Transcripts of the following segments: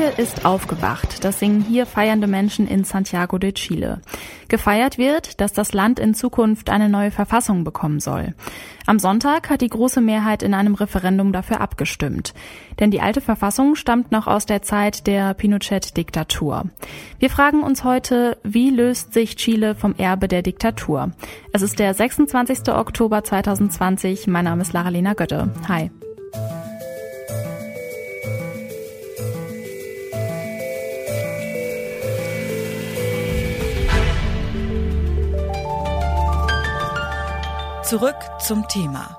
Chile ist aufgewacht. Das singen hier feiernde Menschen in Santiago de Chile. Gefeiert wird, dass das Land in Zukunft eine neue Verfassung bekommen soll. Am Sonntag hat die große Mehrheit in einem Referendum dafür abgestimmt. Denn die alte Verfassung stammt noch aus der Zeit der Pinochet-Diktatur. Wir fragen uns heute, wie löst sich Chile vom Erbe der Diktatur? Es ist der 26. Oktober 2020. Mein Name ist Lara-Lena Götte. Hi. Zurück zum Thema.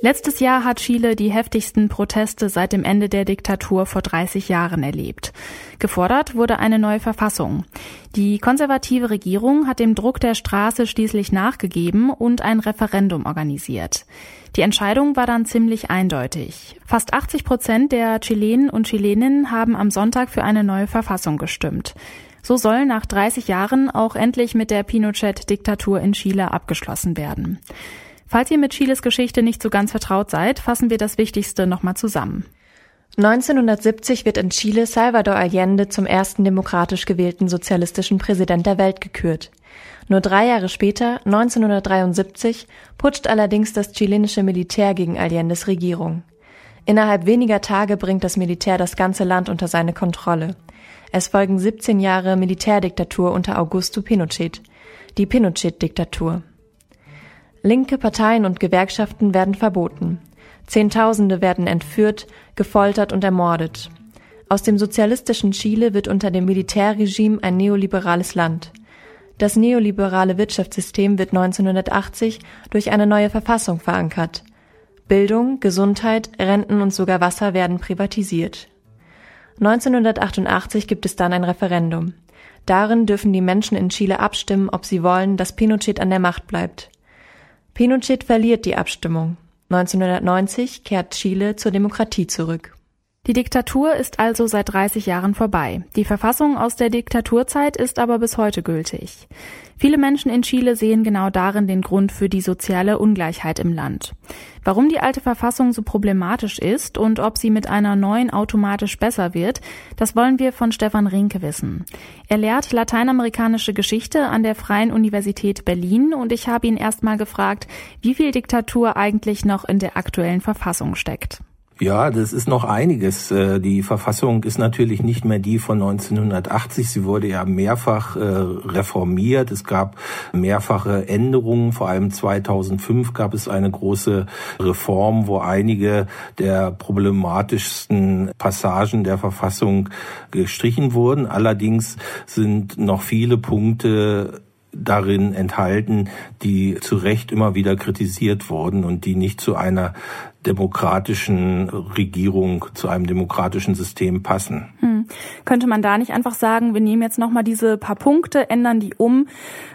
Letztes Jahr hat Chile die heftigsten Proteste seit dem Ende der Diktatur vor 30 Jahren erlebt. Gefordert wurde eine neue Verfassung. Die konservative Regierung hat dem Druck der Straße schließlich nachgegeben und ein Referendum organisiert. Die Entscheidung war dann ziemlich eindeutig. Fast 80 Prozent der Chilenen und Chileninnen haben am Sonntag für eine neue Verfassung gestimmt. So soll nach 30 Jahren auch endlich mit der Pinochet-Diktatur in Chile abgeschlossen werden. Falls ihr mit Chiles Geschichte nicht so ganz vertraut seid, fassen wir das Wichtigste nochmal zusammen. 1970 wird in Chile Salvador Allende zum ersten demokratisch gewählten sozialistischen Präsident der Welt gekürt. Nur drei Jahre später, 1973, putscht allerdings das chilenische Militär gegen Allendes Regierung. Innerhalb weniger Tage bringt das Militär das ganze Land unter seine Kontrolle. Es folgen 17 Jahre Militärdiktatur unter Augusto Pinochet, die Pinochet-Diktatur. Linke Parteien und Gewerkschaften werden verboten. Zehntausende werden entführt, gefoltert und ermordet. Aus dem sozialistischen Chile wird unter dem Militärregime ein neoliberales Land. Das neoliberale Wirtschaftssystem wird 1980 durch eine neue Verfassung verankert. Bildung, Gesundheit, Renten und sogar Wasser werden privatisiert. 1988 gibt es dann ein Referendum. Darin dürfen die Menschen in Chile abstimmen, ob sie wollen, dass Pinochet an der Macht bleibt. Pinochet verliert die Abstimmung. 1990 kehrt Chile zur Demokratie zurück. Die Diktatur ist also seit 30 Jahren vorbei. Die Verfassung aus der Diktaturzeit ist aber bis heute gültig. Viele Menschen in Chile sehen genau darin den Grund für die soziale Ungleichheit im Land. Warum die alte Verfassung so problematisch ist und ob sie mit einer neuen automatisch besser wird, das wollen wir von Stefan Rinke wissen. Er lehrt lateinamerikanische Geschichte an der Freien Universität Berlin und ich habe ihn erst mal gefragt, wie viel Diktatur eigentlich noch in der aktuellen Verfassung steckt. Ja, das ist noch einiges. Äh, die Verfassung ist natürlich nicht mehr die von 1980. Sie wurde ja mehrfach äh, reformiert. Es gab mehrfache Änderungen. Vor allem 2005 gab es eine große Reform, wo einige der problematischsten Passagen der Verfassung gestrichen wurden. Allerdings sind noch viele Punkte darin enthalten, die zu Recht immer wieder kritisiert wurden und die nicht zu einer demokratischen Regierung, zu einem demokratischen System passen. Hm. Könnte man da nicht einfach sagen, wir nehmen jetzt nochmal diese paar Punkte, ändern die um,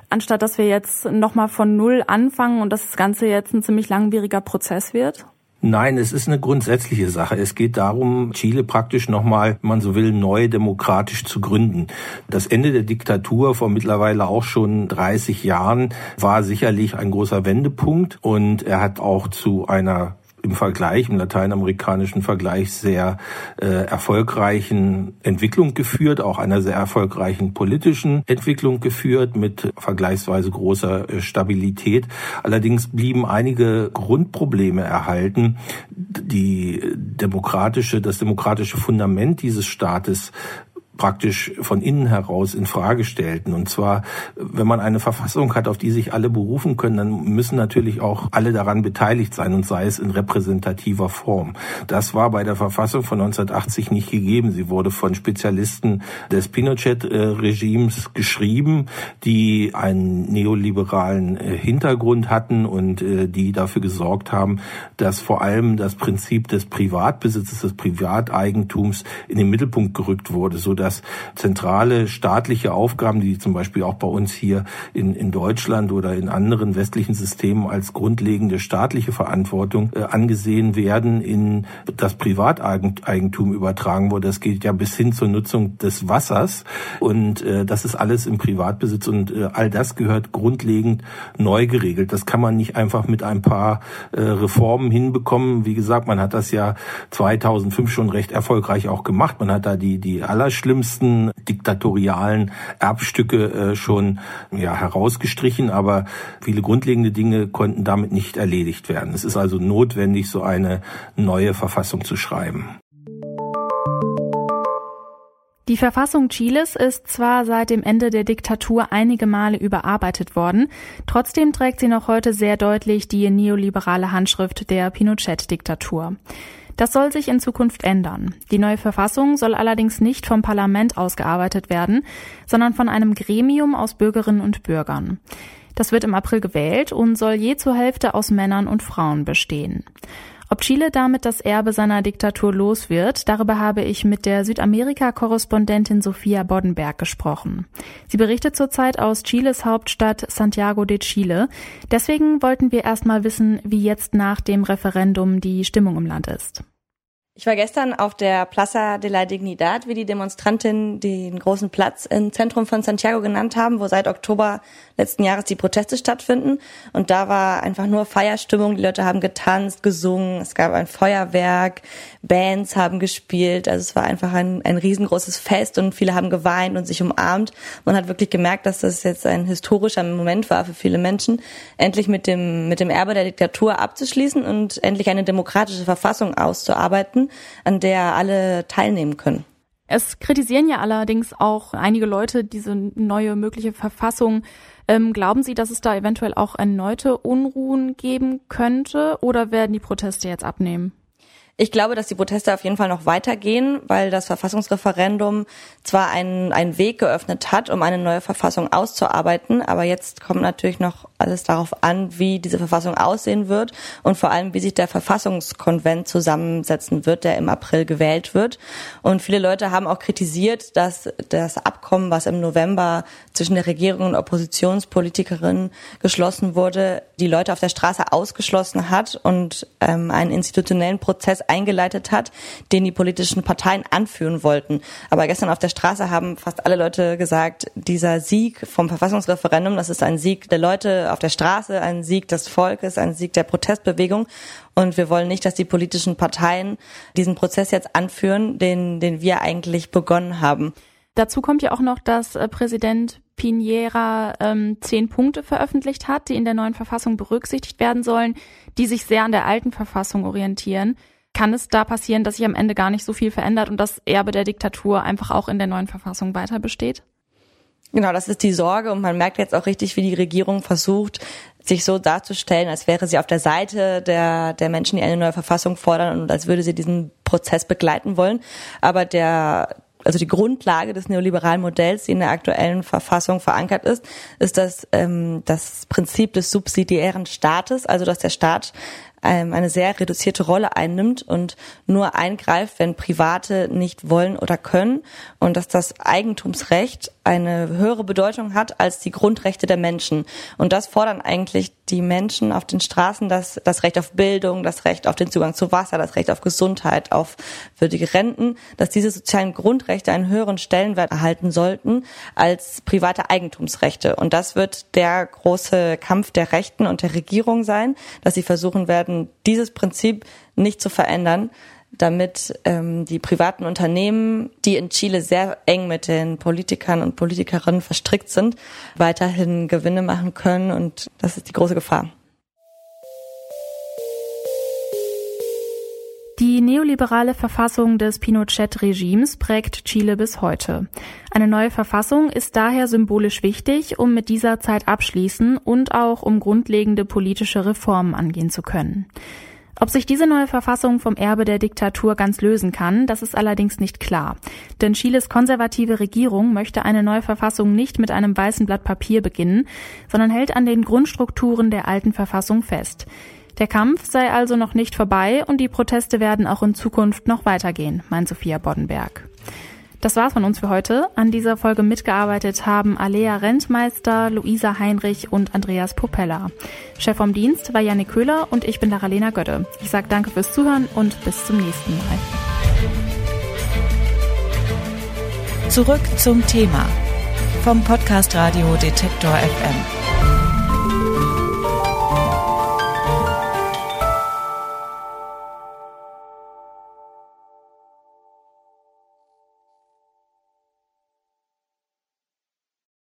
anstatt dass wir jetzt nochmal von Null anfangen und das Ganze jetzt ein ziemlich langwieriger Prozess wird? Nein, es ist eine grundsätzliche Sache. Es geht darum, Chile praktisch nochmal, wenn man so will, neu demokratisch zu gründen. Das Ende der Diktatur vor mittlerweile auch schon 30 Jahren war sicherlich ein großer Wendepunkt und er hat auch zu einer im Vergleich, im lateinamerikanischen Vergleich sehr äh, erfolgreichen Entwicklung geführt, auch einer sehr erfolgreichen politischen Entwicklung geführt mit vergleichsweise großer äh, Stabilität. Allerdings blieben einige Grundprobleme erhalten. Die demokratische, das demokratische Fundament dieses Staates praktisch von innen heraus in Frage stellten. Und zwar, wenn man eine Verfassung hat, auf die sich alle berufen können, dann müssen natürlich auch alle daran beteiligt sein und sei es in repräsentativer Form. Das war bei der Verfassung von 1980 nicht gegeben. Sie wurde von Spezialisten des Pinochet-Regimes geschrieben, die einen neoliberalen äh, Hintergrund hatten und äh, die dafür gesorgt haben, dass vor allem das Prinzip des Privatbesitzes, des Privateigentums in den Mittelpunkt gerückt wurde, so dass zentrale staatliche Aufgaben, die zum Beispiel auch bei uns hier in, in Deutschland oder in anderen westlichen Systemen als grundlegende staatliche Verantwortung äh, angesehen werden, in das Privateigentum übertragen wurde. Das geht ja bis hin zur Nutzung des Wassers und äh, das ist alles im Privatbesitz und äh, all das gehört grundlegend neu geregelt. Das kann man nicht einfach mit ein paar äh, Reformen hinbekommen. Wie gesagt, man hat das ja 2005 schon recht erfolgreich auch gemacht. Man hat da die die allerschlimmsten diktatorialen Erbstücke äh, schon ja herausgestrichen, aber viele grundlegende Dinge konnten damit nicht erledigt werden. Es ist also notwendig, so eine neue Verfassung zu schreiben. Die Verfassung Chiles ist zwar seit dem Ende der Diktatur einige Male überarbeitet worden, trotzdem trägt sie noch heute sehr deutlich die neoliberale Handschrift der Pinochet-Diktatur. Das soll sich in Zukunft ändern. Die neue Verfassung soll allerdings nicht vom Parlament ausgearbeitet werden, sondern von einem Gremium aus Bürgerinnen und Bürgern. Das wird im April gewählt und soll je zur Hälfte aus Männern und Frauen bestehen. Ob Chile damit das Erbe seiner Diktatur los wird, darüber habe ich mit der Südamerika-Korrespondentin Sophia Boddenberg gesprochen. Sie berichtet zurzeit aus Chiles Hauptstadt Santiago de Chile. Deswegen wollten wir erstmal wissen, wie jetzt nach dem Referendum die Stimmung im Land ist. Ich war gestern auf der Plaza de la Dignidad, wie die Demonstrantinnen den großen Platz im Zentrum von Santiago genannt haben, wo seit Oktober letzten Jahres die Proteste stattfinden. Und da war einfach nur Feierstimmung. Die Leute haben getanzt, gesungen, es gab ein Feuerwerk, Bands haben gespielt. Also es war einfach ein, ein riesengroßes Fest und viele haben geweint und sich umarmt. Man hat wirklich gemerkt, dass das jetzt ein historischer Moment war für viele Menschen, endlich mit dem, mit dem Erbe der Diktatur abzuschließen und endlich eine demokratische Verfassung auszuarbeiten an der alle teilnehmen können. Es kritisieren ja allerdings auch einige Leute diese neue mögliche Verfassung. Ähm, glauben Sie, dass es da eventuell auch erneute Unruhen geben könnte oder werden die Proteste jetzt abnehmen? Ich glaube, dass die Proteste auf jeden Fall noch weitergehen, weil das Verfassungsreferendum zwar einen, einen Weg geöffnet hat, um eine neue Verfassung auszuarbeiten, aber jetzt kommt natürlich noch alles darauf an, wie diese Verfassung aussehen wird und vor allem, wie sich der Verfassungskonvent zusammensetzen wird, der im April gewählt wird. Und viele Leute haben auch kritisiert, dass das Abkommen, was im November zwischen der Regierung und Oppositionspolitikerinnen geschlossen wurde, die Leute auf der Straße ausgeschlossen hat und ähm, einen institutionellen Prozess eingeleitet hat, den die politischen Parteien anführen wollten. Aber gestern auf der Straße haben fast alle Leute gesagt, dieser Sieg vom Verfassungsreferendum, das ist ein Sieg der Leute auf der Straße, ein Sieg des Volkes, ein Sieg der Protestbewegung. Und wir wollen nicht, dass die politischen Parteien diesen Prozess jetzt anführen, den, den wir eigentlich begonnen haben. Dazu kommt ja auch noch, dass äh, Präsident Piñera ähm, zehn Punkte veröffentlicht hat, die in der neuen Verfassung berücksichtigt werden sollen, die sich sehr an der alten Verfassung orientieren. Kann es da passieren, dass sich am Ende gar nicht so viel verändert und das Erbe der Diktatur einfach auch in der neuen Verfassung weiter besteht? Genau, das ist die Sorge und man merkt jetzt auch richtig, wie die Regierung versucht, sich so darzustellen, als wäre sie auf der Seite der, der Menschen, die eine neue Verfassung fordern und als würde sie diesen Prozess begleiten wollen. Aber der, also die Grundlage des neoliberalen Modells, die in der aktuellen Verfassung verankert ist, ist das, ähm, das Prinzip des subsidiären Staates, also dass der Staat ähm, eine sehr reduzierte Rolle einnimmt und nur eingreift, wenn Private nicht wollen oder können und dass das Eigentumsrecht eine höhere Bedeutung hat als die Grundrechte der Menschen. Und das fordern eigentlich die Menschen auf den Straßen, dass das Recht auf Bildung, das Recht auf den Zugang zu Wasser, das Recht auf Gesundheit, auf würdige Renten, dass diese sozialen Grundrechte einen höheren Stellenwert erhalten sollten als private Eigentumsrechte. Und das wird der große Kampf der Rechten und der Regierung sein, dass sie versuchen werden, dieses Prinzip nicht zu verändern, damit ähm, die privaten Unternehmen, die in Chile sehr eng mit den Politikern und Politikerinnen verstrickt sind, weiterhin Gewinne machen können. Und das ist die große Gefahr. Die neoliberale Verfassung des Pinochet-Regimes prägt Chile bis heute. Eine neue Verfassung ist daher symbolisch wichtig, um mit dieser Zeit abschließen und auch um grundlegende politische Reformen angehen zu können. Ob sich diese neue Verfassung vom Erbe der Diktatur ganz lösen kann, das ist allerdings nicht klar. Denn Chiles konservative Regierung möchte eine neue Verfassung nicht mit einem weißen Blatt Papier beginnen, sondern hält an den Grundstrukturen der alten Verfassung fest. Der Kampf sei also noch nicht vorbei und die Proteste werden auch in Zukunft noch weitergehen, meint Sophia Boddenberg. Das war's von uns für heute. An dieser Folge mitgearbeitet haben Alea Rentmeister, Luisa Heinrich und Andreas Popella. Chef vom Dienst war Janik Köhler und ich bin Laralena Götte. Ich sage danke fürs Zuhören und bis zum nächsten Mal. Zurück zum Thema vom Podcast Radio Detektor FM.